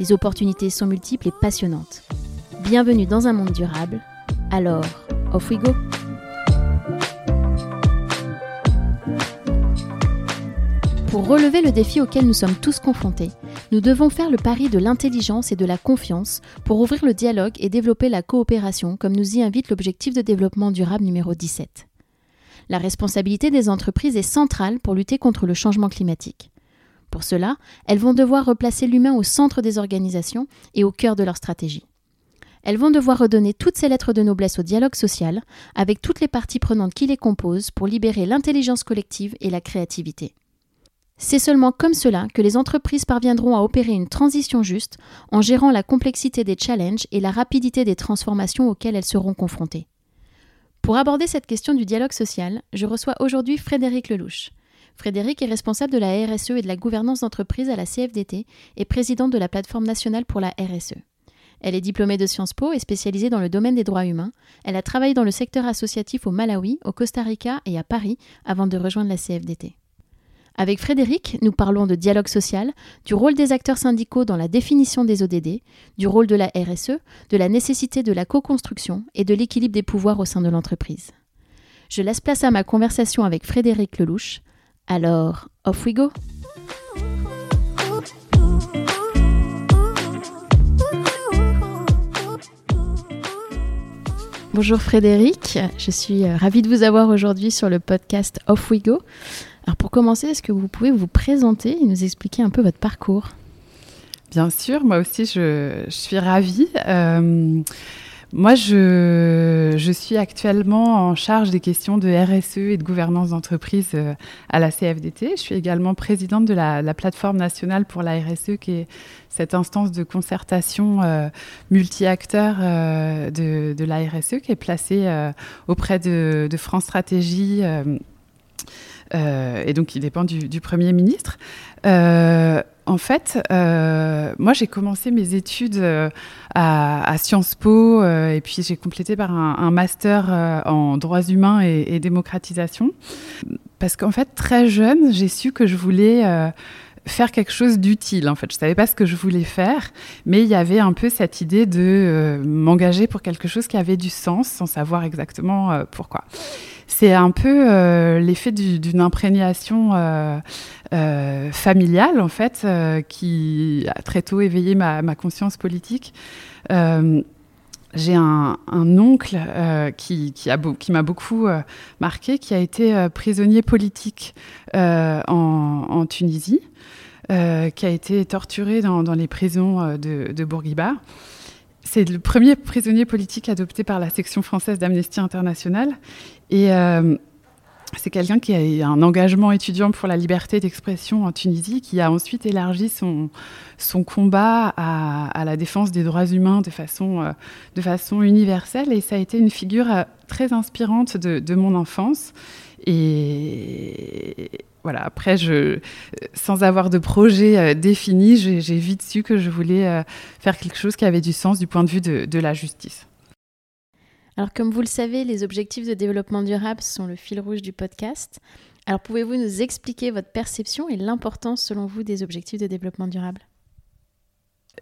Les opportunités sont multiples et passionnantes. Bienvenue dans un monde durable. Alors, off we go! Pour relever le défi auquel nous sommes tous confrontés, nous devons faire le pari de l'intelligence et de la confiance pour ouvrir le dialogue et développer la coopération, comme nous y invite l'objectif de développement durable numéro 17. La responsabilité des entreprises est centrale pour lutter contre le changement climatique. Pour cela, elles vont devoir replacer l'humain au centre des organisations et au cœur de leur stratégie. Elles vont devoir redonner toutes ces lettres de noblesse au dialogue social, avec toutes les parties prenantes qui les composent pour libérer l'intelligence collective et la créativité. C'est seulement comme cela que les entreprises parviendront à opérer une transition juste en gérant la complexité des challenges et la rapidité des transformations auxquelles elles seront confrontées. Pour aborder cette question du dialogue social, je reçois aujourd'hui Frédéric Lelouch. Frédéric est responsable de la RSE et de la gouvernance d'entreprise à la CFDT et présidente de la plateforme nationale pour la RSE. Elle est diplômée de Sciences Po et spécialisée dans le domaine des droits humains. Elle a travaillé dans le secteur associatif au Malawi, au Costa Rica et à Paris avant de rejoindre la CFDT. Avec Frédéric, nous parlons de dialogue social, du rôle des acteurs syndicaux dans la définition des ODD, du rôle de la RSE, de la nécessité de la co-construction et de l'équilibre des pouvoirs au sein de l'entreprise. Je laisse place à ma conversation avec Frédéric Lelouch. Alors, off we go! Bonjour Frédéric, je suis euh, ravie de vous avoir aujourd'hui sur le podcast Off We Go. Alors pour commencer, est-ce que vous pouvez vous présenter et nous expliquer un peu votre parcours? Bien sûr, moi aussi je, suis ravie. Euh, moi, je, suis actuellement en charge des questions de RSE et de gouvernance d'entreprise euh, à la CFDT. Je suis également présidente de la, plateforme nationale pour la RSE, qui est cette instance de concertation euh, multi-acteurs de, de, la RSE qui est placée auprès de, France Stratégie euh, et donc il dépend du, Premier ministre. Euh, en fait, euh, moi j'ai commencé mes études à, Sciences Po et puis j'ai complété par un, master en droits humains et, démocratisation. Parce qu'en fait, très jeune, j'ai su que je voulais faire quelque chose d'utile. En fait, je savais pas ce que je voulais faire, mais il y avait un peu cette idée de m'engager pour quelque chose qui avait du sens, sans savoir exactement pourquoi. C'est un peu euh, l'effet d'une imprégnation euh, euh, familiale, en fait, qui a très tôt éveillé ma, conscience politique. J'ai un, oncle qui, m'a beaucoup marqué, qui a été prisonnier politique en, Tunisie, qui a été torturé dans, les prisons de, de Bourguiba. C'est le premier prisonnier politique adopté par la section française d'Amnesty International. Et euh, c'est quelqu'un qui a un engagement étudiant pour la liberté d'expression en Tunisie, qui a ensuite élargi son, combat à, la défense des droits humains de façon, euh, de façon universelle. Et ça a été une figure euh, très inspirante de, mon enfance. Et, voilà, après, je, sans avoir de projet euh, défini, j'ai vite su que je voulais faire quelque chose qui avait du sens du point de vue de, la justice. Alors, comme vous le savez, les objectifs de développement durable sont le fil rouge du podcast. Alors, pouvez-vous nous expliquer votre perception et l'importance, selon vous, des objectifs de développement durable?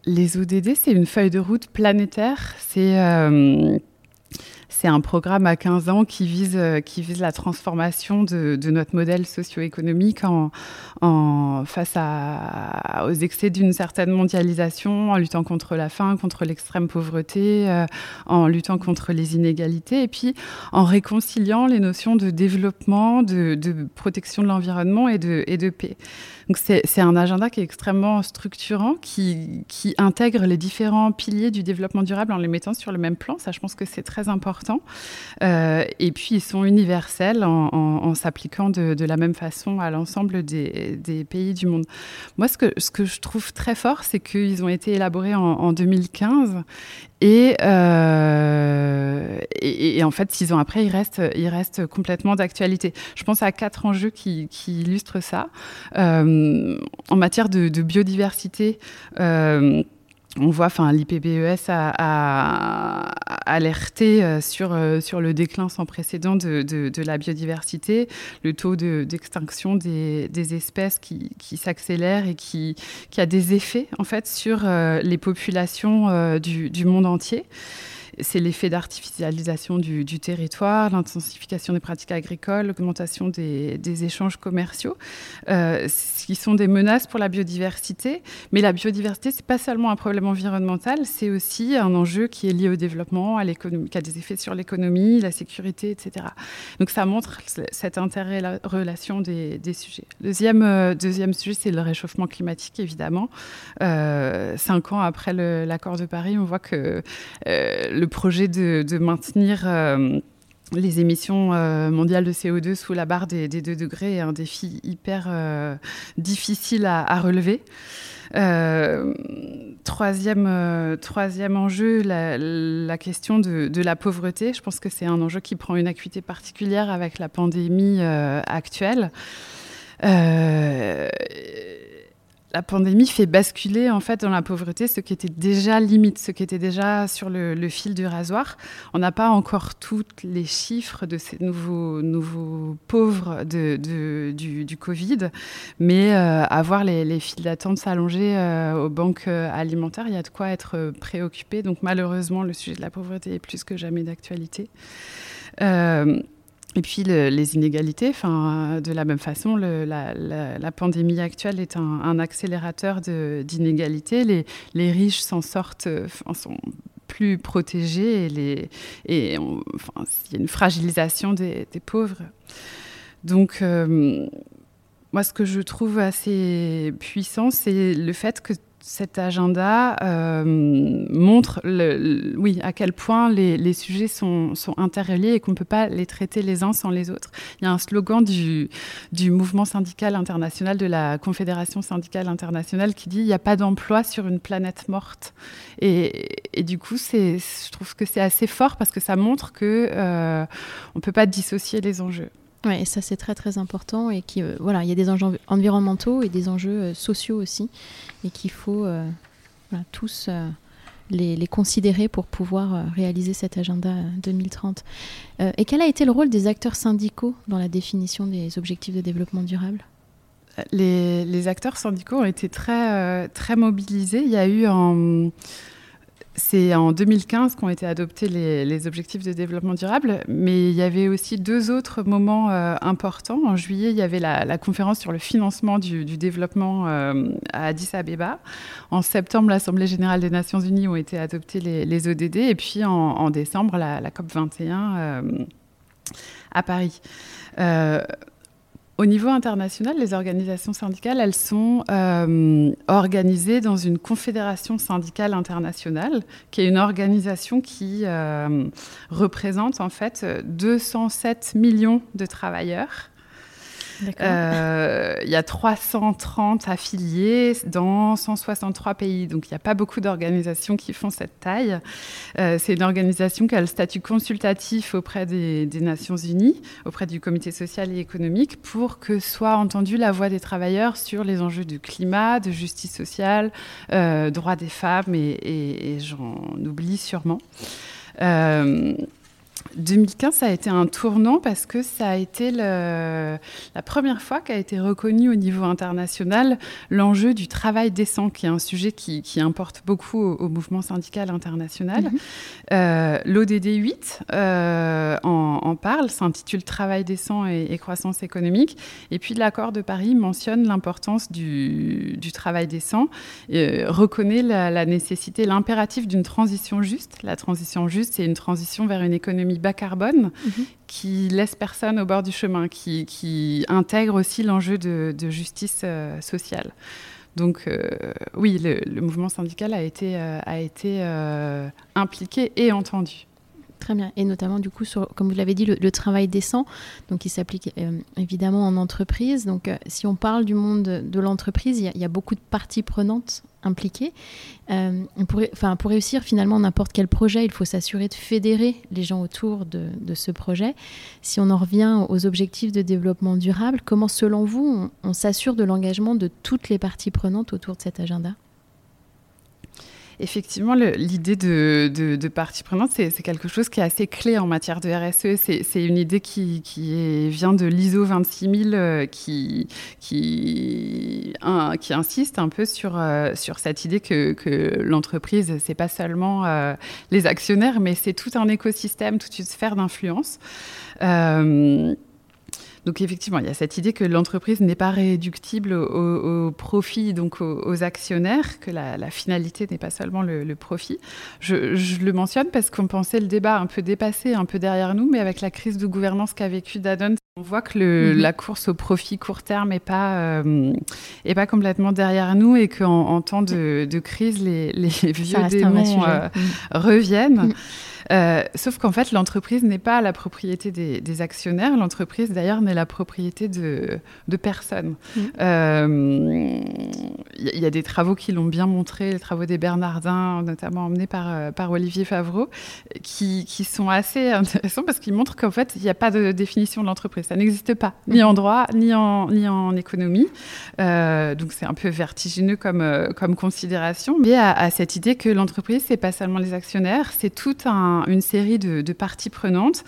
Les ODD, c'est une feuille de route planétaire. C'est euh, c'est un programme à 15 ans qui vise, euh, qui vise la transformation de, notre modèle socio-économique en, face aux excès d'une certaine mondialisation, en luttant contre la faim, contre l'extrême pauvreté, euh, en luttant contre les inégalités, et puis en réconciliant les notions de développement, de, protection de l'environnement et de paix. Donc c'est un agenda qui est extrêmement structurant, qui, intègre les différents piliers du développement durable en les mettant sur le même plan. Ça, je pense que c'est très important importants. et puis, ils sont universels en, s'appliquant de, la même façon à l'ensemble des, pays du monde. Moi, ce que, je trouve très fort, c'est qu'ils ont été élaborés en, en 2015 euh, et, en fait, six ans après, il reste, il reste complètement d'actualité. Je pense à quatre enjeux qui, qui illustrent ça. Euh, en matière de, biodiversité, euh, on voit, enfin, l'IPBES a, alerté euh, sur, euh, sur le déclin sans précédent de, de, la biodiversité, le taux d'extinction des, des, espèces qui, qui s'accélère et qui, qui, a des effets, en fait, sur euh, les populations du, du monde entier c'est l'effet d'artificialisation du, territoire, l'intensification des pratiques agricoles, l'augmentation des, échanges commerciaux, euh, qui sont des menaces pour la biodiversité. Mais la biodiversité, c'est pas seulement un problème environnemental, c'est aussi un enjeu qui est lié au développement, à l'économie, qui a des effets sur l'économie, la sécurité, etc. Donc ça montre cette interrelation des, des sujets. Deuxième, euh, deuxième sujet, c'est le réchauffement climatique, évidemment. Euh, cinq ans après l'accord de Paris, on voit que euh, le projet de, maintenir euh, les émissions euh, mondiales de CO2 sous la barre des, 2 degrés est un défi hyper euh, difficile à, relever. troisième, troisième enjeu, la, question de, la pauvreté. Je pense que c'est un enjeu qui prend une acuité particulière avec la pandémie actuelle la pandémie fait basculer en fait dans la pauvreté ce qui était déjà limite, ce qui était déjà sur le, fil du rasoir. On n'a pas encore tous les chiffres de ces nouveaux, pauvres du, Covid, mais euh, avoir les, les files d'attente s'allonger euh, aux banques euh, alimentaires, il y a de quoi être préoccupé. Donc malheureusement, le sujet de la pauvreté est plus que jamais d'actualité. Et puis les inégalités, enfin, de la même façon, la, pandémie actuelle est un, accélérateur d'inégalités. Les, riches s'en sortent, sont plus protégés et, il y a une fragilisation des, pauvres. Donc, euh, moi, ce que je trouve assez puissant, c'est le fait que cet agenda euh, montre oui, à quel point les, sujets sont, interreliés et qu'on ne peut pas les traiter les uns sans les autres. Il y a un slogan du, mouvement syndical international, de la Confédération syndicale internationale, qui dit il n'y a pas d'emploi sur une planète morte. Et, et du coup, je trouve que c'est assez fort parce que ça montre qu'on euh, ne peut pas dissocier les enjeux. Oui, ça c'est très très important et qui euh, voilà, il y a des enjeux environnementaux et des enjeux euh, sociaux aussi et qu'il faut euh, tous les, considérer pour pouvoir réaliser cet agenda 2030. et quel a été le rôle des acteurs syndicaux dans la définition des objectifs de développement durable? Les, les, acteurs syndicaux ont été très très mobilisés. Il y a eu en c'est en 2015 qu'ont été adoptés les, objectifs de développement durable, mais il y avait aussi deux autres moments euh, importants. En juillet, il y avait la, conférence sur le financement du, développement euh, à Addis Abeba. En septembre, l'Assemblée générale des Nations unies ont été adoptés les, ODD, et puis en, décembre, la, COP 21 euh, à Paris. Au niveau international, les organisations syndicales, elles sont euh, organisées dans une confédération syndicale internationale, qui est une organisation qui euh, représente en fait 207 millions de travailleurs euh, il y a 330 affiliés dans 163 pays. Donc, il n'y a pas beaucoup d'organisations qui font cette taille. Euh, c'est une organisation qui a le statut consultatif auprès des, Nations Unies, auprès du Comité social et économique, pour que soit entendue la voix des travailleurs sur les enjeux du climat, de justice sociale, euh, droits des femmes, et, j'en oublie sûrement. Euh, 2015, ça a été un tournant parce que ça a été la première fois qu'a été reconnu au niveau international l'enjeu du travail décent, qui est un sujet qui, importe beaucoup au, mouvement syndical international. Mhm. Euh, L'ODD 8 euh, en, parle, s'intitule Travail décent et, croissance économique. Et puis l'accord de Paris mentionne l'importance du, travail décent, et euh, reconnaît la, la nécessité, l'impératif d'une transition juste. La transition juste, c'est une transition vers une économie bas carbone mhm. qui laisse personne au bord du chemin, qui, intègre aussi l'enjeu de, justice euh, sociale. Donc euh, oui, le, mouvement syndical a été, euh, a été impliqué et entendu. Très bien. Et notamment, du coup, sur, comme vous l'avez dit, le, travail décent, donc qui s'applique euh, évidemment en entreprise. Donc, euh, si on parle du monde de, l'entreprise, il, y, a beaucoup de parties prenantes impliquées. Euh, pour, pour réussir finalement n'importe quel projet, il faut s'assurer de fédérer les gens autour de, ce projet. Si on en revient aux objectifs de développement durable, comment, selon vous, on s'assure de l'engagement de toutes les parties prenantes autour de cet agenda? Effectivement, l'idée de, de, partie prenante, c'est quelque chose qui est assez clé en matière de RSE. C'est une idée qui, vient de l'ISO 26000 euh, qui, qui insiste un peu sur, euh, sur cette idée que, que l'entreprise, c'est pas seulement euh, les actionnaires, mais c'est tout un écosystème, toute une sphère d'influence. Donc effectivement, il y a cette idée que l'entreprise n'est pas réductible au, profit, donc aux, actionnaires, que la, finalité n'est pas seulement le, profit. Je, le mentionne parce qu'on pensait le débat un peu dépassé, un peu derrière nous, mais avec la crise de gouvernance qu'a vécu Danone, on voit que mhm. la course au profit court terme n'est pas, euh, pas complètement derrière nous et qu'en en temps de, crise, les, vieux démons euh, mhm. reviennent. Mhm. Euh, sauf qu'en fait, l'entreprise n'est pas la propriété des, actionnaires. L'entreprise, d'ailleurs, n'est la propriété de, personnes. Il mm. euh, y, a des travaux qui l'ont bien montré, les travaux des Bernardins, notamment emmenés par, euh, par Olivier Favreau, qui, sont assez intéressants parce qu'ils montrent qu'en fait, il n'y a pas de définition de l'entreprise. Ça n'existe pas, ni en droit, ni en, ni en économie. donc, c'est un peu vertigineux comme, comme considération. Mais à, à cette idée que l'entreprise, c'est pas seulement les actionnaires, c'est tout un une série de, parties prenantes,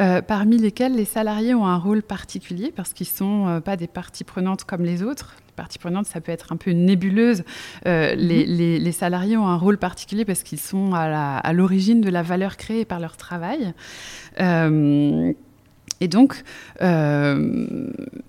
euh, parmi lesquelles les salariés ont un rôle particulier parce qu'ils ne sont euh, pas des parties prenantes comme les autres. Les parties prenantes, ça peut être un peu nébuleuse. Euh, mm-hmm. les, salariés ont un rôle particulier parce qu'ils sont à l'origine de la valeur créée par leur travail. Et donc, euh,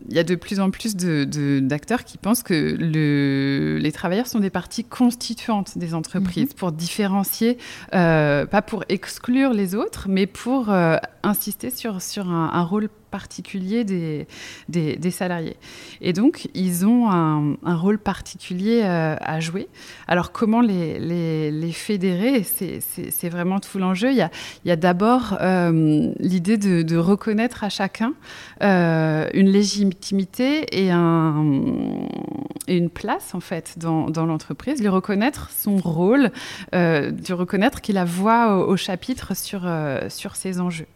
il y a de plus en plus d'acteurs qui pensent que les travailleurs sont des parties constituantes des entreprises mhm. pour différencier, euh, pas pour exclure les autres, mais pour euh, insister sur, sur un, un rôle particulier des, salariés. Et donc, ils ont un, rôle particulier euh, à jouer. Alors, comment les, fédérer C'est vraiment tout l'enjeu. Il y a, d'abord euh, l'idée de, reconnaître à chacun euh, une légitimité et, un, et une place, en fait, dans, l'entreprise, lui reconnaître son rôle, lui reconnaître qu'il a voix au, au chapitre sur, sur ces enjeux.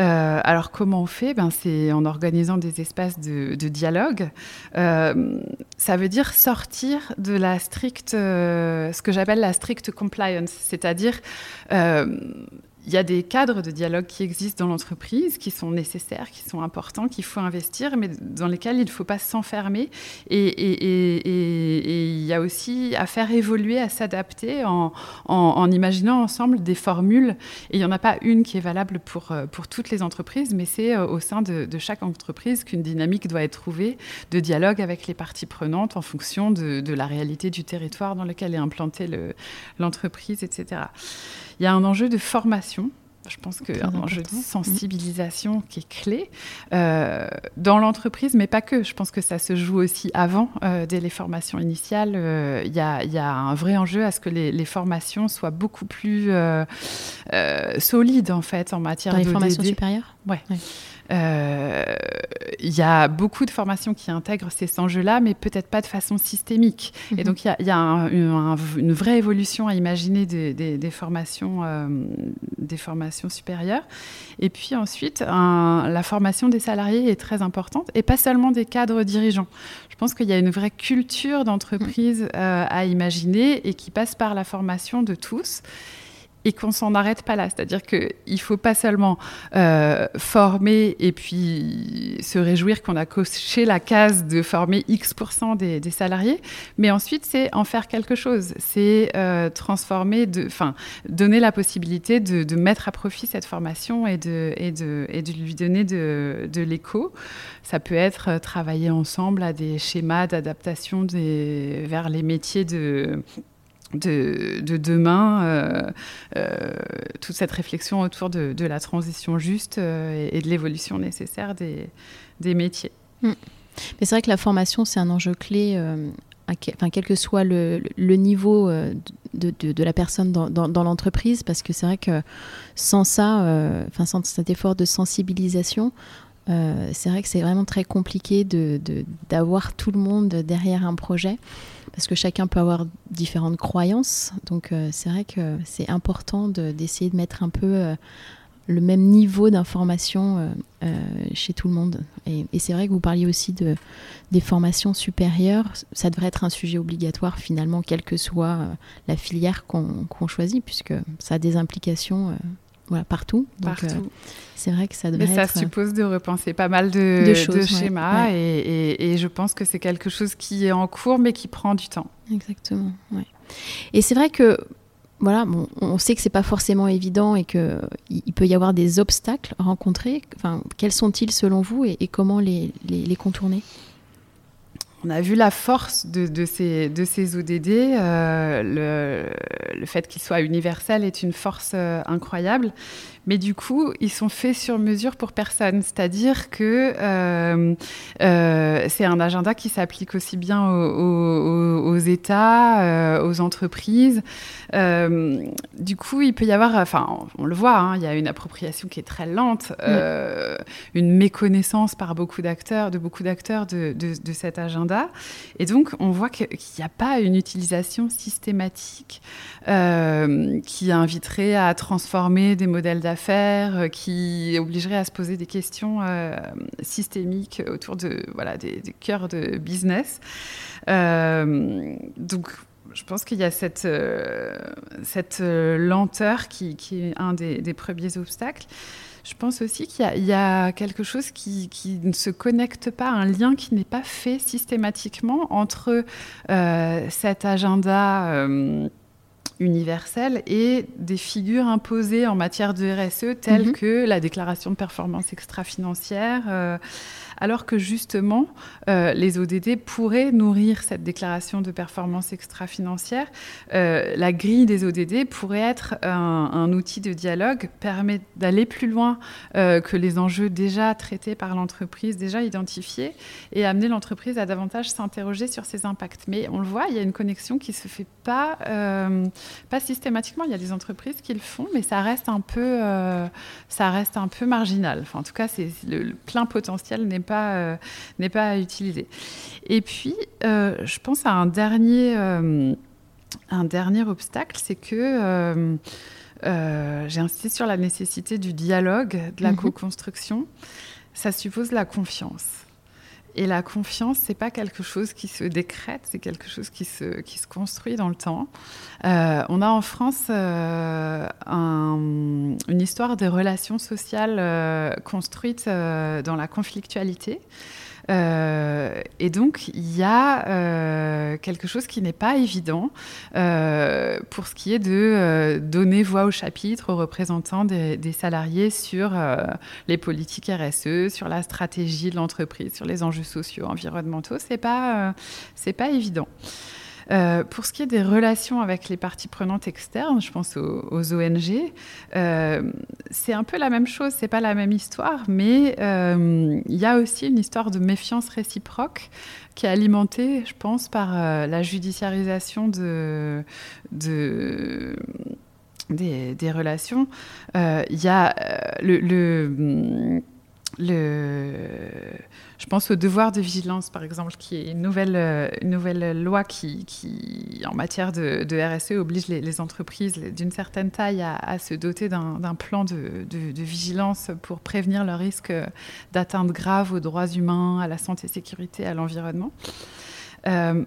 Euh, alors comment on fait? Ben, C'est en organisant des espaces de, dialogue. Euh, ça veut dire sortir de la stricte, euh, ce que j'appelle la stricte compliance, c'est-à-dire il y a des cadres de dialogue qui existent dans l'entreprise, qui sont nécessaires, qui sont importants, qu'il faut investir, mais dans lesquels il ne faut pas s'enfermer. Et, il y a aussi à faire évoluer, à s'adapter en, imaginant ensemble des formules. Et il n'y en a pas une qui est valable pour, euh, toutes les entreprises, mais c'est euh, au sein de, chaque entreprise qu'une dynamique doit être trouvée de dialogue avec les parties prenantes en fonction de la réalité du territoire dans lequel est implantée l'entreprise, etc. Il y a un enjeu de formation. Je pense qu'un enjeu de sensibilisation qui est clé euh, dans l'entreprise, mais pas que. Je pense que ça se joue aussi avant, euh, dès les formations initiales. Euh, il y, a un vrai enjeu à ce que les, formations soient beaucoup plus solides, en fait, en matière dans les formations supérieures? Ouais. Euh, il y a beaucoup de formations qui intègrent ces enjeux-là, mais peut-être pas de façon systémique. Et mhm. donc, il y a, une vraie évolution à imaginer des, formations, euh, des formations supérieures. Et puis ensuite, la formation des salariés est très importante, et pas seulement des cadres dirigeants. Je pense qu'il y a une vraie culture d'entreprise euh, à imaginer et qui passe par la formation de tous et qu'on s'en arrête pas là. C'est-à-dire qu'il ne faut pas seulement euh, former et puis se réjouir qu'on a coché la case de former X% des, salariés, mais ensuite c'est en faire quelque chose. C'est euh, transformer, enfin donner la possibilité de, mettre à profit cette formation et de, lui donner de, de l'écho. Ça peut être euh, travailler ensemble à des schémas d'adaptation vers les métiers de de, demain, euh, euh, toute cette réflexion autour de, la transition juste euh, et, de l'évolution nécessaire des, métiers. Mm. Mais c'est vrai que la formation, c'est un enjeu clé enfin, quel que soit le, niveau de, la personne dans, l'entreprise, parce que c'est vrai que sans ça, sans cet effort de sensibilisation, c'est vrai que c'est vraiment très compliqué d'avoir tout le monde derrière un projet parce que chacun peut avoir différentes croyances. Donc c'est vrai que c'est important d'essayer de, mettre un peu le même niveau d'information euh, euh, chez tout le monde. Et, c'est vrai que vous parliez aussi de, des formations supérieures. Ça devrait être un sujet obligatoire finalement, quelle que soit euh, la filière qu'on choisit, puisque ça a des implications voilà, partout. partout. c'est vrai que ça devrait Mais ça suppose de repenser pas mal de, schémas Et, et, je pense que c'est quelque chose qui est en cours mais qui prend du temps. Exactement. Ouais. Et c'est vrai que voilà, on sait que c'est pas forcément évident et qu'il il peut y avoir des obstacles rencontrés. Enfin, quels sont-ils selon vous et, comment les, les, contourner? On a vu la force de, ces, de ces ODD. Euh, le, le, fait qu'ils soient universels est une force euh, incroyable. Mais du coup, ils sont faits sur mesure pour personne. C'est-à-dire que euh, euh, c'est un agenda qui s'applique aussi bien aux, États, euh, aux entreprises. du coup, il peut y avoir, enfin, on le voit, hein, il y a une appropriation qui est très lente, une méconnaissance par beaucoup d'acteurs, de beaucoup d'acteurs de, de, cet agenda. Et donc, on voit qu'il n'y a pas une utilisation systématique qui inviterait à transformer des modèles euh, qui obligerait à se poser des questions euh, systémiques autour de, voilà, des, cœurs de business. Euh, donc, je pense qu'il y a cette, cette lenteur qui, est un des, premiers obstacles. Je pense aussi qu'il y, a quelque chose qui, qui, ne se connecte pas, un lien qui n'est pas fait systématiquement entre cet agenda universelle et des figures imposées en matière de RSE telles mhm. que la déclaration de performance extra-financière, euh, alors que justement, euh, les ODD pourraient nourrir cette déclaration de performance extra-financière. Euh, la grille des ODD pourrait être un, outil de dialogue, permet d'aller plus loin euh, que les enjeux déjà traités par l'entreprise, déjà identifiés, et amener l'entreprise à davantage s'interroger sur ses impacts. Mais on le voit, il y a une connexion qui ne se fait pas, pas systématiquement. Il y a des entreprises qui le font, mais ça reste un peu, ça reste un peu marginal. En tout cas, le, le plein potentiel n'est pas euh, n'est pas utilisé. Et puis, euh, je pense à un dernier, euh, un dernier obstacle, c'est que j'ai insisté sur la nécessité du dialogue, de la mhm. co-construction. Ça suppose la confiance. Et la confiance, c'est pas quelque chose qui se décrète, c'est quelque chose qui se, qui se construit dans le temps. Euh, on a en France euh, une histoire des relations sociales euh, construites dans la conflictualité. Euh, et donc, il y a euh, quelque chose qui n'est pas évident euh, pour ce qui est de donner voix au chapitre aux représentants des, des salariés sur les politiques RSE, sur la stratégie de l'entreprise, sur les enjeux sociaux, environnementaux. C'est pas, c'est pas évident. Euh, pour ce qui est des relations avec les parties prenantes externes, je pense aux, ONG, euh, c'est un peu la même chose, c'est pas la même histoire, mais euh, il y a aussi une histoire de méfiance réciproque qui est alimentée, je pense, par la judiciarisation de, de des, relations. Il y a le je pense au devoir de vigilance, par exemple, qui est une nouvelle, loi qui, en matière de, RSE, oblige les, entreprises d'une certaine taille à, se doter d'un plan de, de, vigilance pour prévenir le risque d'atteinte grave aux droits humains, à la santé, sécurité, à l'environnement. Euh,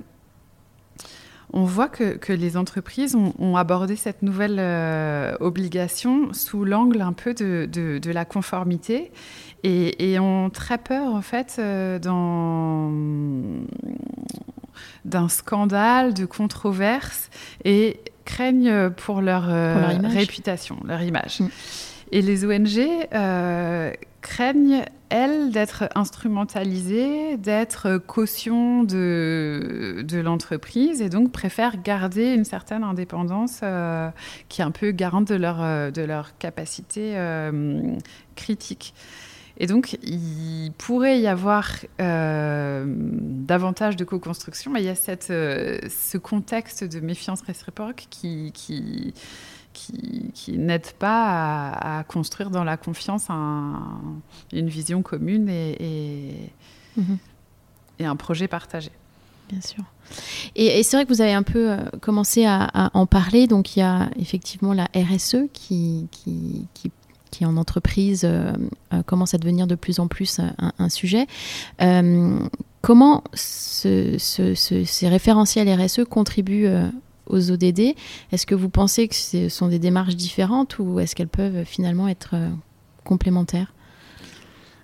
on voit que, les entreprises ont, abordé cette nouvelle euh, obligation sous l'angle un peu de, la conformité et, ont très peur en fait euh, d'un scandale, de controverse et craignent pour leur, euh, réputation, leur image. Mm. Et les ONG craignent, elles, d'être instrumentalisées, d'être caution de, de l'entreprise et donc préfèrent garder une certaine indépendance euh, qui est un peu garante de leur, euh, de leur capacité euh, critique. Et donc, il pourrait y avoir davantage de co-construction, mais il y a cette, ce contexte de méfiance réciproque qui, qui, qui, n'aide pas à, construire dans la confiance une vision commune et, mhm. et, un projet partagé. Bien sûr. Et, c'est vrai que vous avez un peu euh, commencé à, en parler. Donc il y a effectivement la RSE qui, qui, qui, en entreprise euh, euh, commence à devenir de plus en plus un, sujet. comment ce, ces référentiels RSE contribuent aux ODD. Est-ce que vous pensez que ce sont des démarches différentes ou est-ce qu'elles peuvent finalement être euh, complémentaires?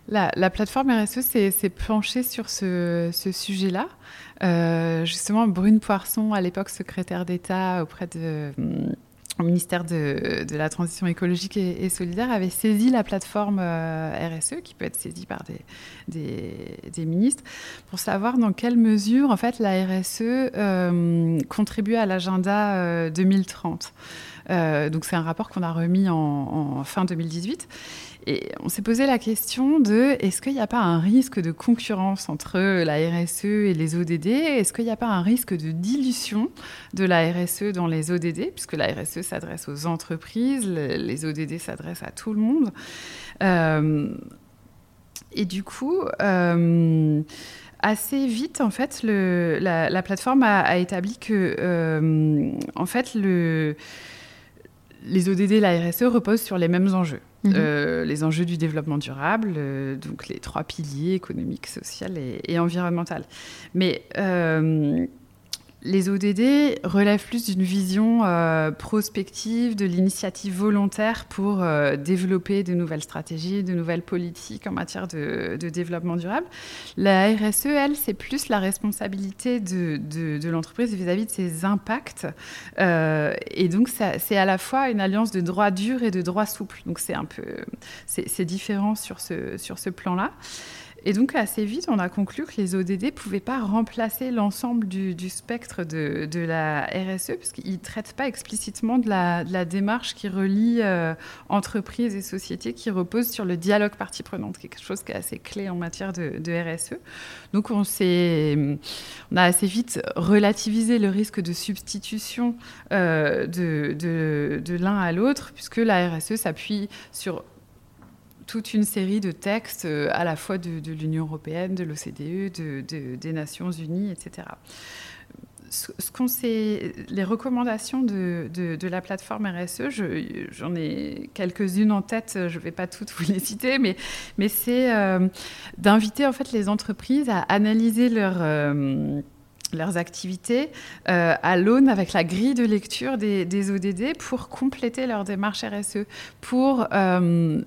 La, plateforme RSE s'est penchée sur ce, sujet-là. Euh, justement, Brune Poisson, à l'époque secrétaire d'État auprès de au ministère de, la Transition écologique et, solidaire avait saisi la plateforme euh, RSE, qui peut être saisie par des, ministres, pour savoir dans quelle mesure en fait, la RSE euh, contribue à l'agenda 2030. Euh, donc c'est un rapport qu'on a remis en fin 2018. Et on s'est posé la question de est-ce qu'il n'y a pas un risque de concurrence entre la RSE et les ODD Est-ce qu'il n'y a pas un risque de dilution de la RSE dans les ODD Puisque la RSE s'adresse aux entreprises, les ODD s'adressent à tout le monde. Euh, et du coup, euh, assez vite, en fait, la, plateforme a, établi que, euh, en fait, le, les ODD et la RSE reposent sur les mêmes enjeux. Mhm. Euh, les enjeux du développement durable, euh, donc les trois piliers économiques, social et, et environnemental. Mais euh, les ODD relèvent plus d'une vision euh, prospective, de l'initiative volontaire pour euh, développer de nouvelles stratégies, de nouvelles politiques en matière de, développement durable. La RSE, elle, c'est plus la responsabilité de, l'entreprise vis-à-vis de ses impacts. Euh, et donc, c'est à la fois une alliance de droit dur et de droit souple. Donc, c'est un peu, c'est différent sur ce plan-là. Et donc, assez vite, on a conclu que les ODD ne pouvaient pas remplacer l'ensemble du, spectre de, la RSE, puisqu'ils ne traitent pas explicitement de la, démarche qui relie euh, entreprises et sociétés, qui repose sur le dialogue partie prenante, quelque chose qui est assez clé en matière de, RSE. Donc, on, on a assez vite relativisé le risque de substitution euh, de l'un à l'autre, puisque la RSE s'appuie sur toute une série de textes euh, à la fois de, l'Union européenne, de l'OCDE, de, des Nations unies, etc. Les recommandations de, la plateforme RSE, j'en ai quelques-unes en tête, je ne vais pas toutes vous les citer, mais, mais c'est euh, d'inviter en fait les entreprises à analyser leur... Euh, leurs activités euh, à l'aune avec la grille de lecture des, ODD pour compléter leur démarche RSE, pour euh,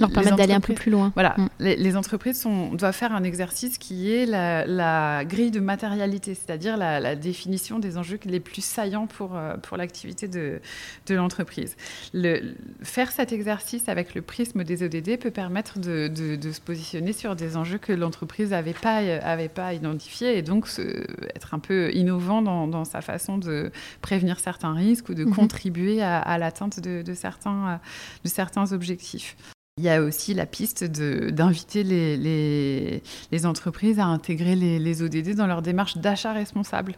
leur permettre d'aller un peu plus loin. Voilà, mm. les, entreprises sont, doivent faire un exercice qui est la, grille de matérialité, c'est-à-dire la, définition des enjeux les plus saillants pour, euh, pour l'activité de, de l'entreprise. faire cet exercice avec le prisme des ODD peut permettre de, de, se positionner sur des enjeux que l'entreprise n'avait pas, avait pas identifiés et donc se, être un peu innovant dans, sa façon de prévenir certains risques ou de mhm. contribuer à, l'atteinte de, certains, de certains objectifs. Il y a aussi la piste d'inviter les, les, entreprises à intégrer les, ODD dans leur démarche d'achat responsable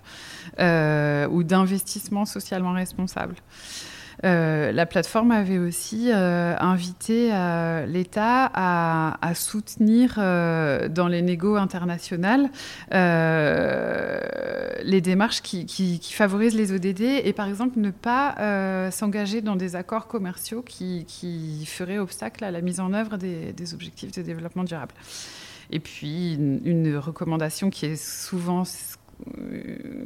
euh, ou d'investissement socialement responsable. Euh, la plateforme avait aussi euh, invité euh, l'État à, soutenir dans les négos internationales les démarches qui, favorisent les ODD et par exemple ne pas s'engager dans des accords commerciaux qui, feraient obstacle à la mise en œuvre des, objectifs de développement durable. Et puis une recommandation qui est souvent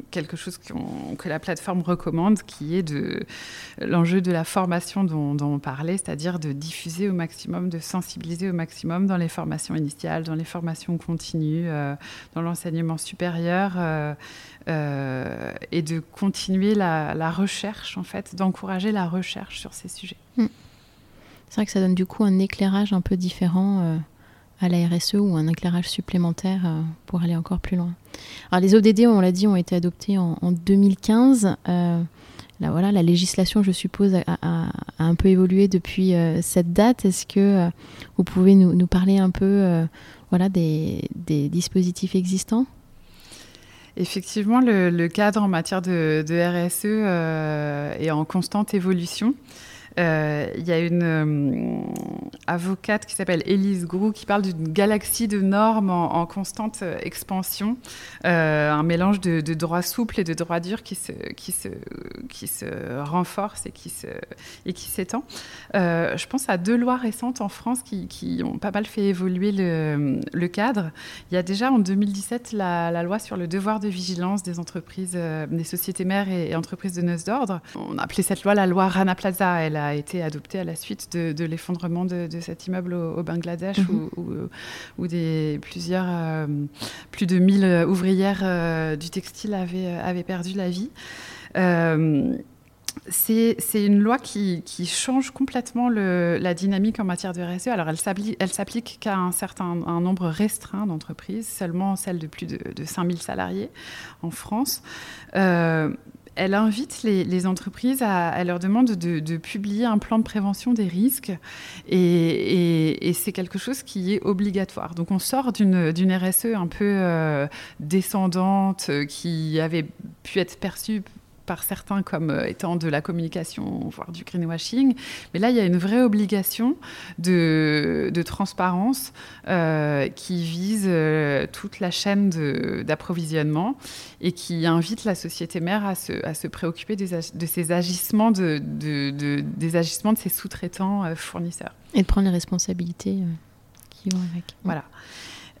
quelque chose que la plateforme recommande, qui est de l'enjeu de la formation dont, on parlait, c'est-à-dire de diffuser au maximum, de sensibiliser au maximum dans les formations initiales, dans les formations continues, euh, dans l'enseignement supérieur, euh, et de continuer la, recherche, en fait, d'encourager la recherche sur ces sujets. Hmm. C'est vrai que ça donne du coup un éclairage un peu différent à la RSE ou un éclairage supplémentaire euh, pour aller encore plus loin. Alors les ODD, on l'a dit, ont été adoptés en, 2015. Euh, la, voilà, la législation, je suppose, a, un peu évolué depuis cette date. Est-ce que vous pouvez nous, parler un peu voilà, des, dispositifs existants? Effectivement, le, cadre en matière de, RSE est en constante évolution. Euh, il y a une euh, avocate qui s'appelle Elise Grou qui parle d'une galaxie de normes en, constante euh, expansion, un mélange de, droits souples et de droits durs qui se, qui renforce et qui, s'étend. je pense à deux lois récentes en France qui, ont pas mal fait évoluer le, cadre. Il y a déjà en 2017 la, loi sur le devoir de vigilance des entreprises, des sociétés mères et, entreprises de noces d'ordre. On a appelé cette loi la loi Rana Plaza. A été adopté à la suite de, l'effondrement de, cet immeuble au, Bangladesh mhm. où, des, plusieurs, euh, plus de 1000 ouvrières euh, du textile avaient, avaient, perdu la vie. Euh, c'est une loi qui, change complètement la dynamique en matière de RSE. Alors, elle s'applique qu'à un certain un nombre restreint d'entreprises, seulement celles de plus de, de 5000 salariés en France elle invite les, entreprises à, leur demande de, publier un plan de prévention des risques et, c'est quelque chose qui est obligatoire. Donc on sort d'une RSE un peu euh, descendante qui avait pu être perçue par certains comme euh, étant de la communication, voire du greenwashing. Mais là, il y a une vraie obligation de, transparence euh, qui vise euh, toute la chaîne d'approvisionnement et qui invite la société mère à se, à se préoccuper des, de ses agissements, de, des agissements de ses sous-traitants fournisseurs. Et de prendre les responsabilités qui vont avec. Voilà.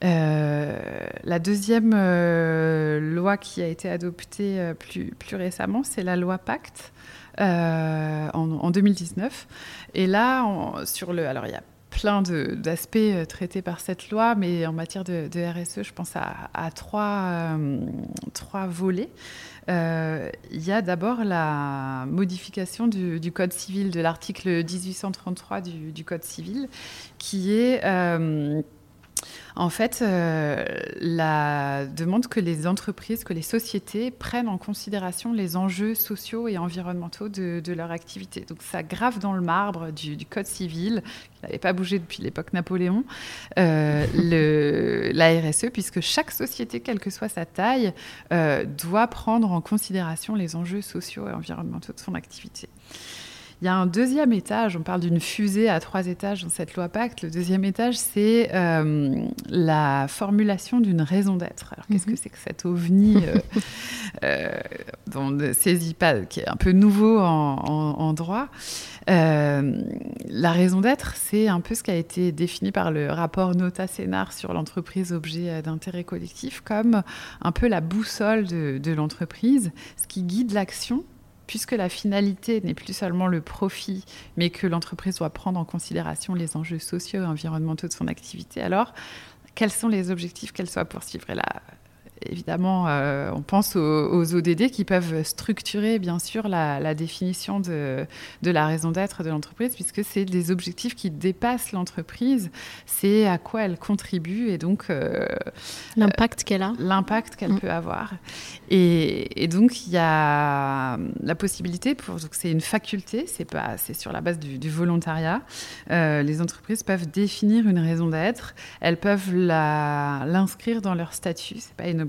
Euh, la deuxième euh, loi qui a été adoptée euh, plus, récemment, c'est la loi Pacte en, 2019. Et là, sur le, alors il y a plein d'aspects traités par cette loi, mais en matière de, RSE, je pense à, trois, trois, volets. il y a d'abord la modification du, Code civil, de l'article 1833 du, du, Code civil, qui est en fait, euh, la demande que les entreprises, que les sociétés prennent en considération les enjeux sociaux et environnementaux de, leur activité. Donc ça grave dans le marbre du, Code civil, qui n'avait pas bougé depuis l'époque Napoléon, euh, la RSE, puisque chaque société, quelle que soit sa taille, euh, doit prendre en considération les enjeux sociaux et environnementaux de son activité. Il y a un deuxième étage, on parle d'une fusée à trois étages dans cette loi Pacte. Le deuxième étage, c'est euh, la formulation d'une raison d'être. Alors, qu'est-ce que mhm. c'est que cet ovni euh, euh, dont on ne saisit pas, qui est un peu nouveau en, droit La raison d'être, c'est un peu ce qui a été défini par le rapport Nota-Sénar sur l'entreprise objet d'intérêt collectif comme un peu la boussole de, de l'entreprise, ce qui guide l'action puisque la finalité n'est plus seulement le profit, mais que l'entreprise doit prendre en considération les enjeux sociaux et environnementaux de son activité, alors quels sont les objectifs qu'elle soit poursuivre là, évidemment, euh, on pense aux, ODD qui peuvent structurer, bien sûr, la, définition de, de, la raison d'être de l'entreprise, puisque c'est des objectifs qui dépassent l'entreprise, c'est à quoi elle contribue et donc euh, l'impact qu'elle a. L'impact qu'elle mm. peut avoir. Et, donc, il y a la possibilité, pour, donc c'est une faculté, c'est pas, c'est sur la base du, volontariat. Euh, les entreprises peuvent définir une raison d'être, elles peuvent l'inscrire dans leur statut, c'est pas une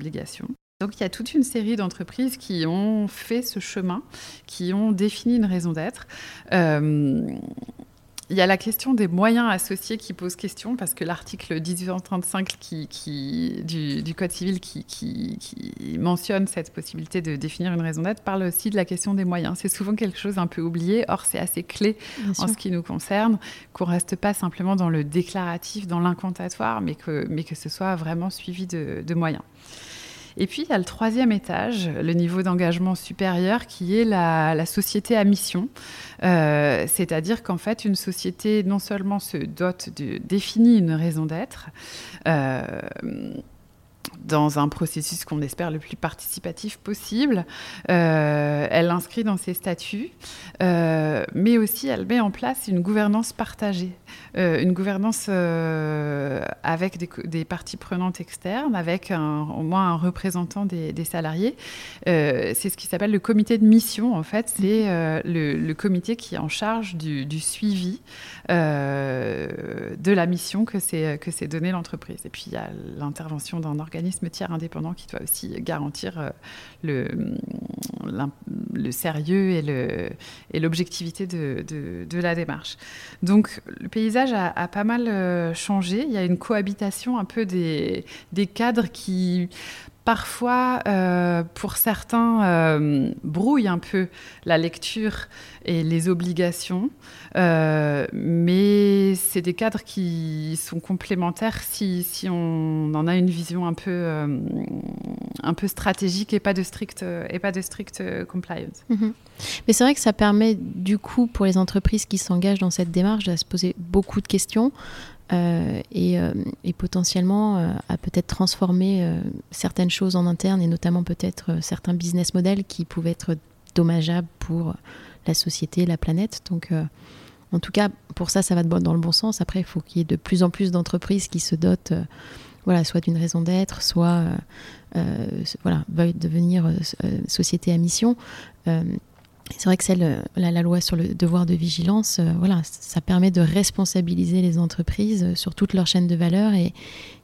donc il y a toute une série d'entreprises qui ont fait ce chemin, qui ont défini une raison d'être. Euh, il y a la question des moyens associés qui pose question, parce que l'article 1835 qui, du, Code civil qui, mentionne cette possibilité de définir une raison d'être parle aussi de la question des moyens. C'est souvent quelque chose un peu oublié, or c'est assez clé en ce qui nous concerne, qu'on ne reste pas simplement dans le déclaratif, dans l'incantatoire, mais que, mais que ce soit vraiment suivi de moyens. Et puis, il y a le troisième étage, le niveau d'engagement supérieur, qui est la, société à mission. Euh, c'est-à-dire qu'en fait, une société non seulement se dote de définit une raison d'être, euh, dans un processus qu'on espère le plus participatif possible. elle l'inscrit dans ses statuts, mais aussi elle met en place une gouvernance partagée, une gouvernance avec des, parties prenantes externes, avec au moins un représentant des, salariés. c'est ce qui s'appelle le comité de mission, en fait. C'est le, comité qui est en charge du, du suivi de la mission que s'est donnée l'entreprise. Et puis il y a l'intervention d'un organisme tiers indépendant qui doit aussi garantir euh, le, le sérieux et l'objectivité de, de, la démarche. Donc le paysage a, a, pas mal euh, changé. Il y a une cohabitation un peu des, des cadres qui parfois, euh, pour certains, euh, brouille un peu la lecture et les obligations, euh, mais c'est des cadres qui sont complémentaires si, on en a une vision un peu, un peu stratégique et pas de strict, et pas de strict compliance. Mhm. Mais c'est vrai que ça permet du coup pour les entreprises qui s'engagent dans cette démarche de se poser beaucoup de questions. Euh, euh, et, potentiellement euh, à peut-être transformer certaines choses en interne et notamment peut-être certains business models qui pouvaient être dommageables pour la société, la planète. Donc en tout cas, pour ça, ça va dans le bon sens. Après, il faut qu'il y ait de plus en plus d'entreprises qui se dotent voilà, soit d'une raison d'être, soit voilà, veuillent devenir société à mission. C'est vrai que celle, euh, la, loi sur le devoir de vigilance, euh, voilà, ça permet de responsabiliser les entreprises euh, sur toute leur chaîne de valeur et,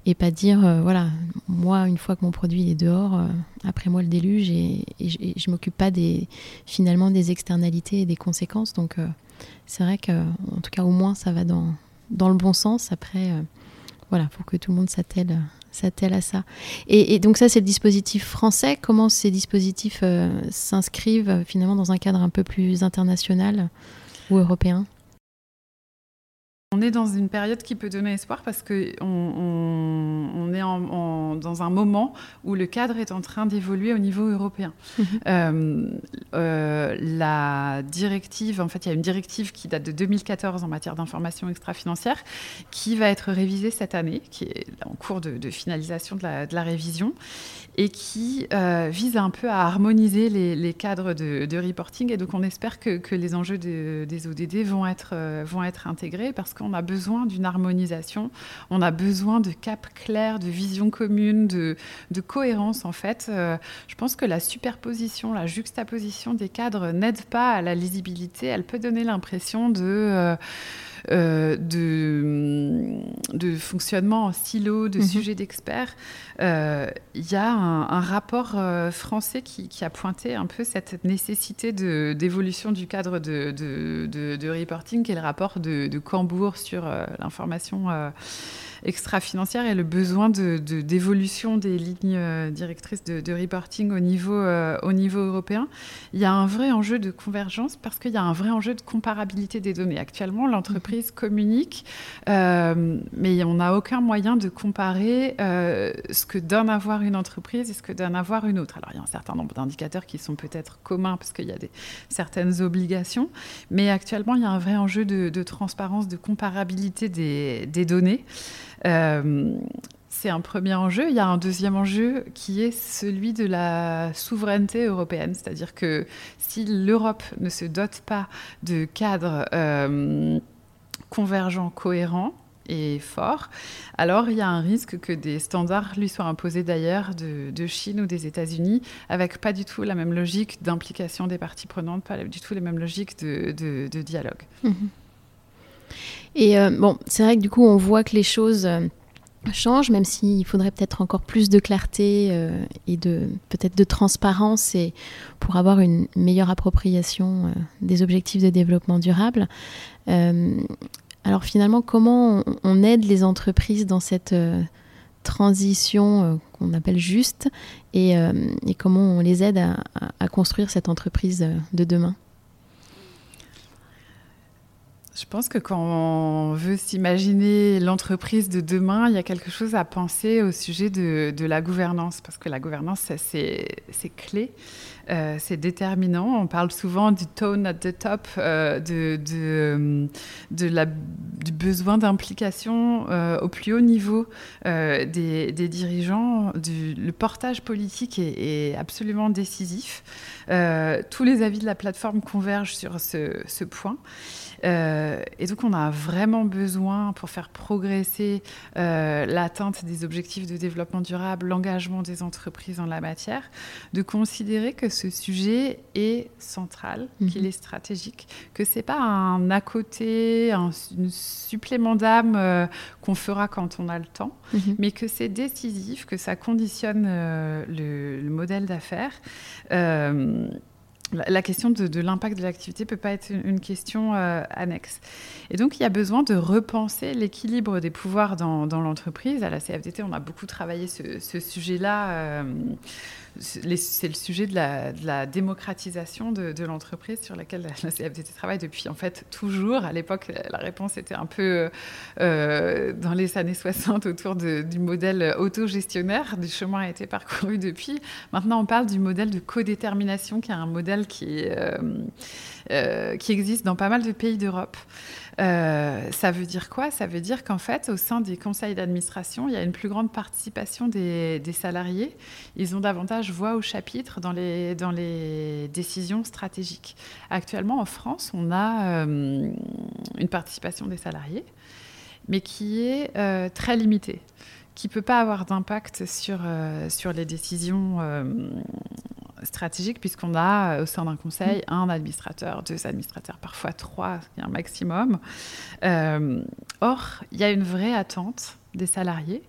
et pas dire, voilà, moi, une fois que mon produit est dehors, après moi le déluge et, je, m'occupe pas des, finalement des externalités et des conséquences. Donc, c'est vrai que, en tout cas, au moins, ça va dans, dans le bon sens. Après, voilà, il faut que tout le monde s'attelle s'attelle à ça. Et, donc ça, c'est le dispositif français. Comment ces dispositifs euh, s'inscrivent euh, finalement dans un cadre un peu plus international ou européen? On est dans une période qui peut donner espoir parce qu'on on, est dans un moment où le cadre est en train d'évoluer au niveau européen. Mhm. Euh, euh, la directive, en fait, il y a une directive qui date de 2014 en matière d'information extra-financière qui va être révisée cette année, qui est en cours de, finalisation de la, révision et qui euh, vise un peu à harmoniser les, cadres de, reporting. Et donc, on espère que, les enjeux des ODD vont être, vont être intégrés parce que on a besoin d'une harmonisation, on a besoin de cap clairs, de vision commune, de, cohérence en fait. Euh, je pense que la superposition, la juxtaposition des cadres n'aide pas à la lisibilité, elle peut donner l'impression de... Euh, euh, de, de, fonctionnement en silo, de mhm. sujets d'experts. Il y a un, rapport français qui, a pointé un peu cette nécessité d'évolution du cadre de, de, reporting, qui est le rapport de, Cambourg sur euh, l'information euh, extra-financière et le besoin d'évolution de, des lignes euh, directrices de, reporting au niveau, euh, au niveau européen, il y a un vrai enjeu de convergence parce qu'il y a un vrai enjeu de comparabilité des données. Actuellement, l'entreprise mhm. communique, euh, mais on n'a aucun moyen de comparer ce que donne avoir une entreprise et ce que donne avoir une autre. Alors, il y a un certain nombre d'indicateurs qui sont peut-être communs parce qu'il y a certaines obligations, mais actuellement, il y a un vrai enjeu de, transparence, de comparabilité des, données. Euh, c'est un premier enjeu. Il y a un deuxième enjeu qui est celui de la souveraineté européenne. C'est-à-dire que si l'Europe ne se dote pas de cadres euh, convergents, cohérents, et forts, alors il y a un risque que des standards lui soient imposés d'ailleurs de, Chine ou des États-Unis, avec pas du tout la même logique d'implication des parties prenantes, pas du tout les mêmes logiques de, dialogue. Mhm. Et euh, bon, c'est vrai que du coup, on voit que les choses euh, changent, même s'il faudrait peut-être encore plus de clarté euh, et de peut-être de transparence et pour avoir une meilleure appropriation des objectifs de développement durable. alors finalement, comment on, aide les entreprises dans cette transition qu'on appelle juste et, comment on les aide à construire cette entreprise de demain? Je pense que quand on veut s'imaginer l'entreprise de demain, il y a quelque chose à penser au sujet de, la gouvernance, parce que la gouvernance, c'est clé. Euh, c'est déterminant. On parle souvent du tone at the top, euh, du besoin d'implication euh, au plus haut niveau des, dirigeants. Le portage politique est, absolument décisif. tous les avis de la plateforme convergent sur ce point. Euh, et donc, on a vraiment besoin, pour faire progresser euh, l'atteinte des objectifs de développement durable, l'engagement des entreprises en la matière, de considérer que ce sujet est central, mhm. qu'il est stratégique, que c'est pas un à côté, un, supplément d'âme euh, qu'on fera quand on a le temps, mhm. mais que c'est décisif, que ça conditionne le, le, modèle d'affaires la question de, l'impact de l'activité ne peut pas être une, question euh, annexe. Et donc, il y a besoin de repenser l'équilibre des pouvoirs dans, l'entreprise. À la CFDT, on a beaucoup travaillé ce, sujet-là. Euh, c'est le sujet de la, démocratisation de, l'entreprise sur laquelle la CFDT travaille depuis en fait toujours. À l'époque, la réponse était un peu euh, dans les années 60 autour du modèle autogestionnaire. Du chemin a été parcouru depuis. Maintenant, on parle du modèle de codétermination, qui est un modèle qui, euh, euh, qui existe dans pas mal de pays d'Europe. Euh, ça veut dire quoi? Ça veut dire qu'en fait, au sein des conseils d'administration, il y a une plus grande participation des, salariés. Ils ont davantage voix au chapitre dans les, dans les décisions stratégiques. Actuellement, en France, on a euh, une participation des salariés, mais qui est très limitée qui ne peut pas avoir d'impact sur, sur les décisions stratégique puisqu'on a euh, au sein d'un conseil mm. un administrateur, deux administrateurs, parfois trois, un maximum. Euh, or, il y a une vraie attente des salariés.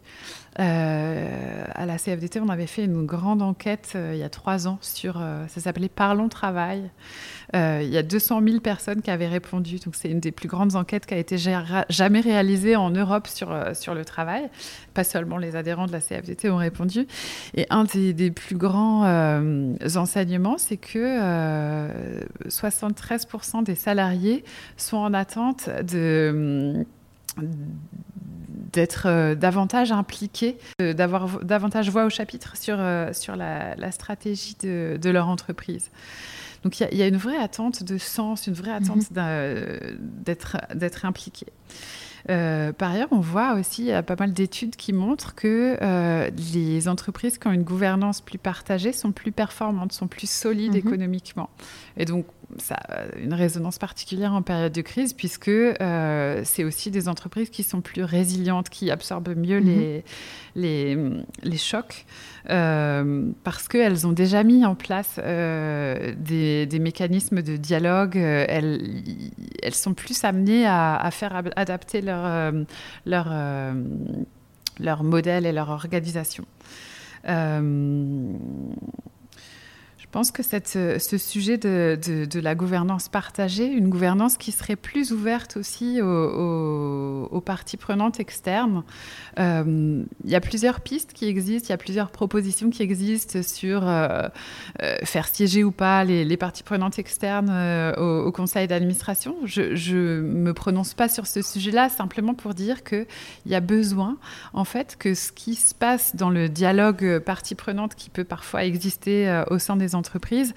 Euh, à la CFDT, on avait fait une grande enquête il y a trois ans sur, ça s'appelait Parlons Travail. Il y a 200 000 personnes qui avaient répondu, donc c'est une des plus grandes enquêtes qui a été jamais réalisée en Europe sur, sur le travail pas seulement les adhérents de la CFDT ont répondu. Et un des, plus grands euh, enseignements, c'est que 73% euh, des salariés sont en attente de d'être euh, davantage impliqués, d'avoir davantage voix au chapitre sur, sur la, stratégie de, leur entreprise. Donc il y, a une vraie attente de sens, une vraie attente mm-hmm. d'être impliqué. Euh, par ailleurs, on voit aussi, y a pas mal d'études qui montrent que euh, les entreprises qui ont une gouvernance plus partagée sont plus performantes, sont plus solides mhm. économiquement. Et donc, ça a une résonance particulière en période de crise, puisque euh, c'est aussi des entreprises qui sont plus résilientes, qui absorbent mieux les, mhm. les, chocs, euh, parce qu'elles ont déjà mis en place euh, des, mécanismes de dialogue. Elles, elles sont plus amenées à, faire adapter leur, leur, leur modèle et leur organisation. Pense que cette, ce sujet de, la gouvernance partagée, une gouvernance qui serait plus ouverte aussi aux, parties prenantes externes, euh, il y a plusieurs pistes qui existent, il y a plusieurs propositions qui existent sur euh, euh, faire siéger ou pas les, parties prenantes externes au, conseil d'administration. Je ne me prononce pas sur ce sujet-là, simplement pour dire qu'il y a besoin, en fait, que ce qui se passe dans le dialogue parties prenantes qui peut parfois exister au sein des entreprise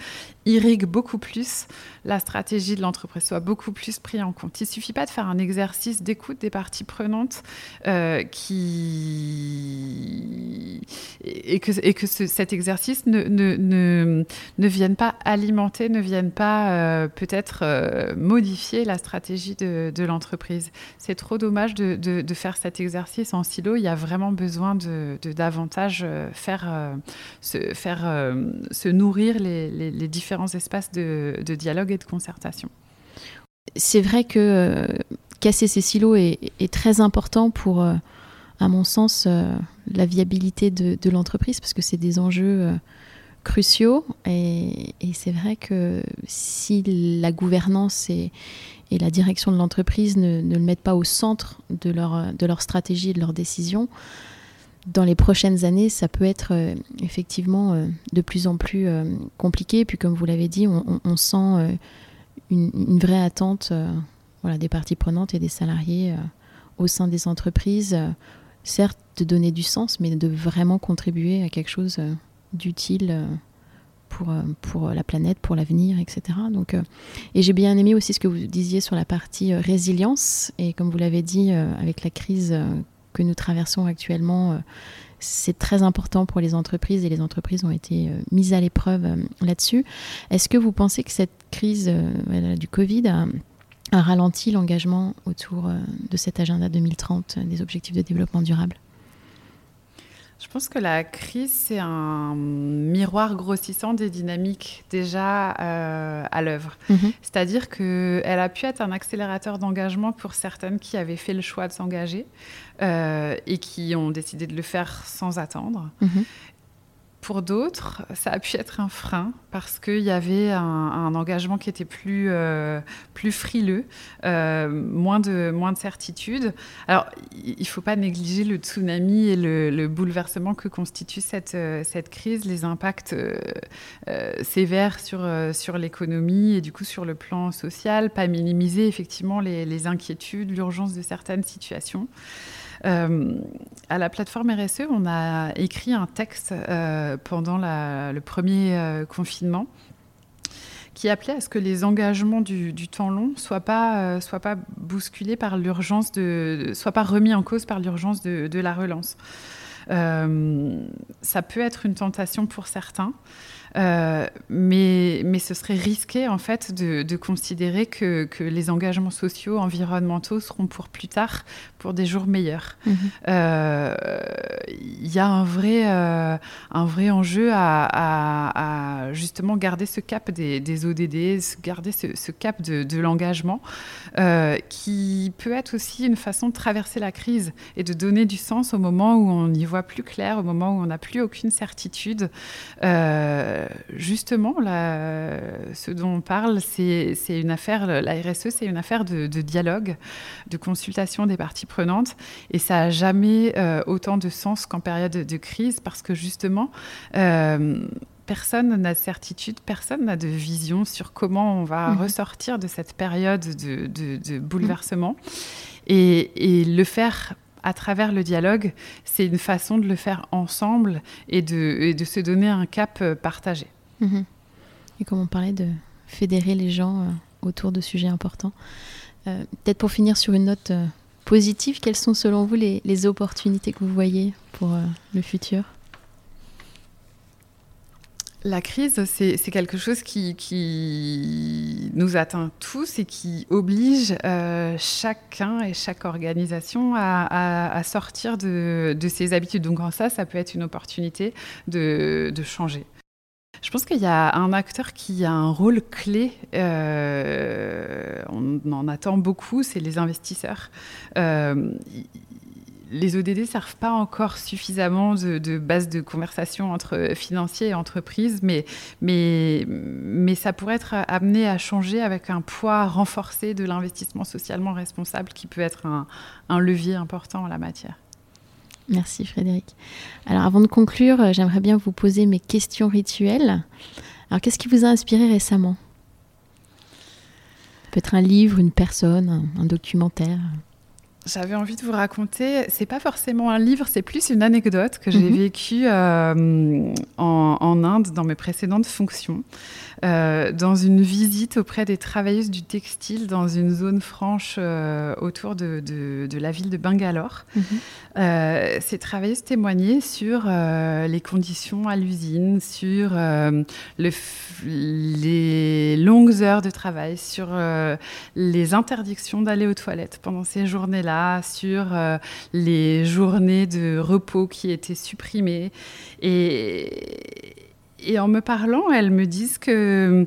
irrigue beaucoup plus la stratégie de l'entreprise, soit beaucoup plus pris en compte. Il ne suffit pas de faire un exercice d'écoute des parties prenantes euh, qui... et que, et que cet exercice ne, ne, ne, ne, vienne pas alimenter, ne vienne pas euh, peut-être euh, modifier la stratégie de, de l'entreprise. C'est trop dommage de, de, faire cet exercice en silo. Il y a vraiment besoin de, davantage faire, se, faire se nourrir les, différents espaces de, dialogue et de concertation. C'est vrai que euh, casser ces silos est, très important pour, euh, à mon sens, euh, la viabilité de, l'entreprise, parce que c'est des enjeux cruciaux. Et, c'est vrai que si la gouvernance et, la direction de l'entreprise ne, ne, le mettent pas au centre de leur, de leur stratégie et de leurs décisions, dans les prochaines années, ça peut être euh, effectivement euh, de plus en plus euh, compliqué. Puis comme vous l'avez dit, on, sent une, vraie attente voilà, des parties prenantes et des salariés au sein des entreprises, certes de donner du sens, mais de vraiment contribuer à quelque chose d'utile pour, pour la planète, pour l'avenir, etc. Donc, et j'ai bien aimé aussi ce que vous disiez sur la partie résilience, et comme vous l'avez dit, avec la crise que nous traversons actuellement, c'est très important pour les entreprises et les entreprises ont été euh, mises à l'épreuve euh, là-dessus. Est-ce que vous pensez que cette crise euh, du Covid a, ralenti l'engagement autour de cet agenda 2030 des objectifs de développement durable? Je pense que la crise, c'est un miroir grossissant des dynamiques déjà à l'œuvre. Mhm. C'est-à-dire qu'elle a pu être un accélérateur d'engagement pour certaines qui avaient fait le choix de s'engager. Euh, et qui ont décidé de le faire sans attendre. Mhm. Pour d'autres, ça a pu être un frein parce qu'il y avait un, engagement qui était plus, euh, plus frileux, euh, moins, de, moins de certitude. Alors, il ne faut pas négliger le tsunami et le, bouleversement que constitue cette, cette crise, les impacts sévères sur, sur l'économie et du coup sur le plan social, pas minimiser effectivement les inquiétudes, l'urgence de certaines situations. Euh, à la plateforme RSE, on a écrit un texte euh, pendant le premier euh, confinement qui appelait à ce que les engagements du, temps long soient pas soient pas bousculés par l'urgence de, soient pas remis en cause par l'urgence de, de, la relance. ça peut être une tentation pour certains. Euh, mais, mais ce serait risqué en fait de, de considérer que, que, les engagements sociaux, environnementaux seront pour plus tard, pour des jours meilleurs. Mhm. Euh, y a un vrai, euh, un vrai enjeu à, justement garder ce cap des, ODD, garder ce, cap de, de l'engagement, qui peut être aussi une façon de traverser la crise et de donner du sens au moment où on y voit plus clair, au moment où on n'a plus aucune certitude. Euh, euh, justement, ce dont on parle, c'est une affaire, la RSE, c'est une affaire de, dialogue, de consultation des parties prenantes. Et ça n'a jamais euh, autant de sens qu'en période de crise, parce que justement, euh, personne n'a de certitude, personne n'a de vision sur comment on va mhm. ressortir de cette période de, bouleversement. Et, et, le faire à travers le dialogue, c'est une façon de le faire ensemble et de, de se donner un cap euh, partagé. Mhm. Et comme on parlait de fédérer les gens euh, autour de sujets importants, euh, peut-être pour finir sur une note positive, quelles sont selon vous les, les, opportunités que vous voyez pour le futur? La crise, c'est quelque chose qui, nous atteint tous et qui oblige euh, chacun et chaque organisation à, sortir de, ses habitudes. Donc en ça, ça peut être une opportunité de, changer. Je pense qu'il y a un acteur qui a un rôle clé, euh, on en attend beaucoup, c'est les investisseurs. Euh, les ODD ne servent pas encore suffisamment de, base de conversation entre financiers et entreprises, mais, mais, mais ça pourrait être amené à changer avec un poids renforcé de l'investissement socialement responsable qui peut être un, levier important en la matière. Merci Frédéric. Alors avant de conclure, euh, j'aimerais bien vous poser mes questions rituelles. Alors qu'est-ce qui vous a inspiré récemment? Peut-être un livre, une personne, un documentaire? J'avais envie de vous raconter, c'est pas forcément un livre, c'est plus une anecdote que j'ai mhm. vécue euh, en, en, Inde dans mes précédentes fonctions. Euh, dans une visite auprès des travailleuses du textile dans une zone franche euh, autour de, de, la ville de Bangalore. Mhm. Euh, ces travailleuses témoignaient sur les conditions à l'usine, sur le, les longues heures de travail, sur les interdictions d'aller aux toilettes pendant ces journées-là, sur les journées de repos qui étaient supprimées. Et, et en me parlant, elles me disent que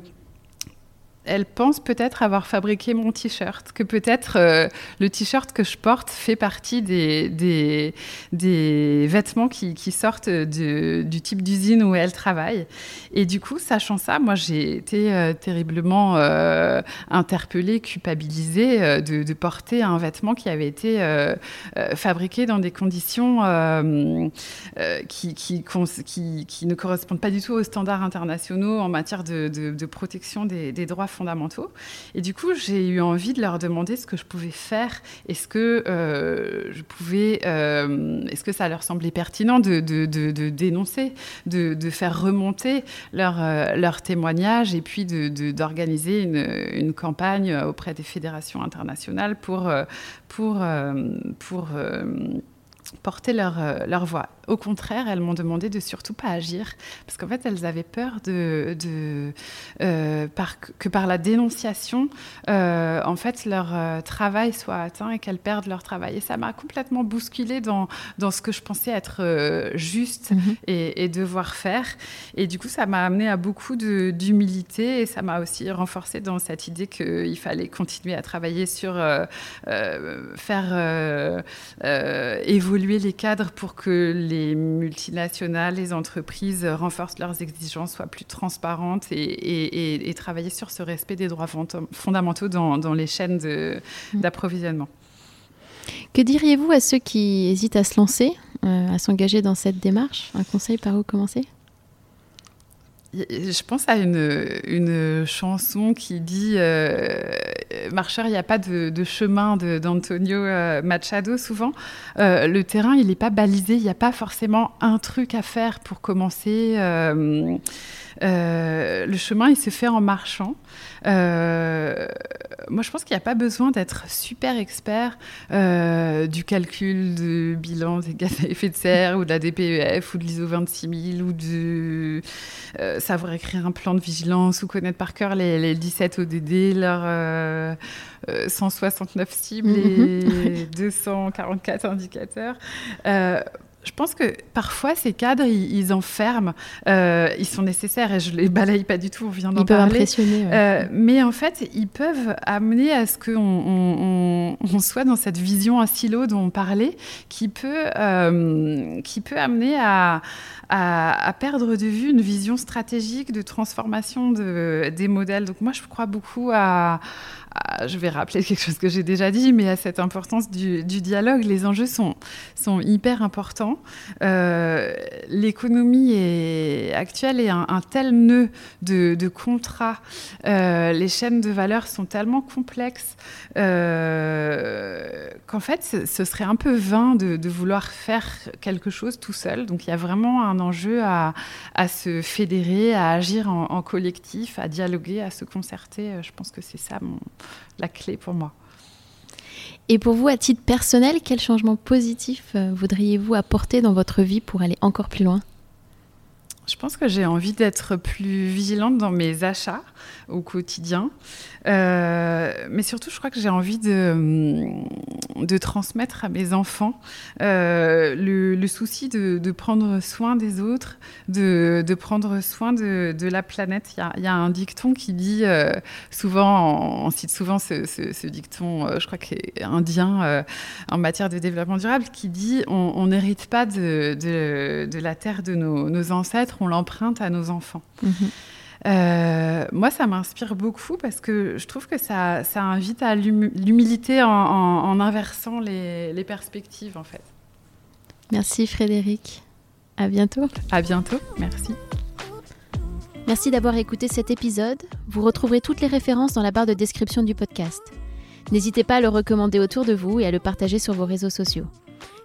elle pense peut-être avoir fabriqué mon t-shirt, que peut-être euh, le t-shirt que je porte fait partie des, vêtements qui, sortent du type d'usine où elle travaille. Et du coup, sachant ça, moi, j'ai été euh, terriblement euh, interpellée, culpabilisée de, porter un vêtement qui avait été fabriqué dans des conditions qui, ne correspondent pas du tout aux standards internationaux en matière de, de protection des, des droits Et du coup, j'ai eu envie de leur demander ce que je pouvais faire. Est-ce que je pouvais, est-ce que ça leur semblait pertinent de, dénoncer, de, faire remonter leur, leur témoignage et puis d'organiser une, une, campagne auprès des fédérations internationales pour, pour, pour porter leur, leur voix. Au contraire, elles m'ont demandé de surtout pas agir, parce qu'en fait, elles avaient peur de, de euh, par, que par la dénonciation, euh, en fait, leur euh, travail soit atteint et qu'elles perdent leur travail. Et ça m'a complètement bousculée dans, dans ce que je pensais être juste mhm. et, et, devoir faire. Et du coup, ça m'a amené à beaucoup d'humilité et ça m'a aussi renforcé dans cette idée qu'il fallait continuer à travailler sur faire évoluer les cadres pour que les les multinationales, les entreprises renforcent leurs exigences, soient plus transparentes et, travailler sur ce respect des droits fondamentaux dans, les chaînes mm. d'approvisionnement. Que diriez-vous à ceux qui hésitent à se lancer, euh, à s'engager dans cette démarche? Un conseil par où commencer? Je pense à une, une chanson qui dit euh, Marcheur, il n'y a pas de, chemin d'Antonio euh, Machado. Souvent, euh, le terrain, il n'est pas balisé, il n'y a pas forcément un truc à faire pour commencer. le chemin, il se fait en marchant. Euh, moi, je pense qu'il n'y a pas besoin d'être super expert euh, du calcul de bilan des gaz à effet de serre ou de la DPEF ou de l'ISO 26000 ou de euh, savoir écrire un plan de vigilance ou connaître par cœur les, 17 ODD, leurs 169 cibles mm-hmm. et 244 indicateurs je pense que parfois ces cadres, ils, enferment, euh, ils sont nécessaires et je les balaye pas du tout, on vient d'en parler. Ils peuvent impressionner. Euh, mais en fait, ils peuvent amener à ce qu'on on, soit dans cette vision à silo dont on parlait, qui peut, euh, qui peut amener à, à, perdre de vue une vision stratégique de transformation de, des modèles. Donc moi, je crois beaucoup à, je vais rappeler quelque chose que j'ai déjà dit, mais à cette importance du, dialogue. Les enjeux sont, sont hyper importants. Euh, l'économie actuelle est un, tel nœud de, contrats. Euh, les chaînes de valeur sont tellement complexes euh, qu'en fait, ce, serait un peu vain de, vouloir faire quelque chose tout seul. Donc il y a vraiment un enjeu à, se fédérer, à agir en, en collectif, à dialoguer, à se concerter. Je pense que c'est ça mon la clé pour moi. Et pour vous, à titre personnel, quel changement positif euh, voudriez-vous apporter dans votre vie pour aller encore plus loin? Je pense que j'ai envie d'être plus vigilante dans mes achats au quotidien. Euh, mais surtout, je crois que j'ai envie de, de transmettre à mes enfants euh, le, souci de, prendre soin des autres, de, prendre soin de, la planète. Il y, a, un dicton qui dit, euh, souvent, on, cite souvent ce, dicton, je crois qu'il est indien en matière de développement durable, qui dit on n'hérite pas de, la terre de nos ancêtres, on l'emprunte à nos enfants. Mhm. Euh, moi, ça m'inspire beaucoup parce que je trouve que ça, ça invite à l'humilité en, inversant les, les, perspectives, en fait. Merci Frédéric. À bientôt. À bientôt. Merci. Merci d'avoir écouté cet épisode. Vous retrouverez toutes les références dans la barre de description du podcast. N'hésitez pas à le recommander autour de vous et à le partager sur vos réseaux sociaux.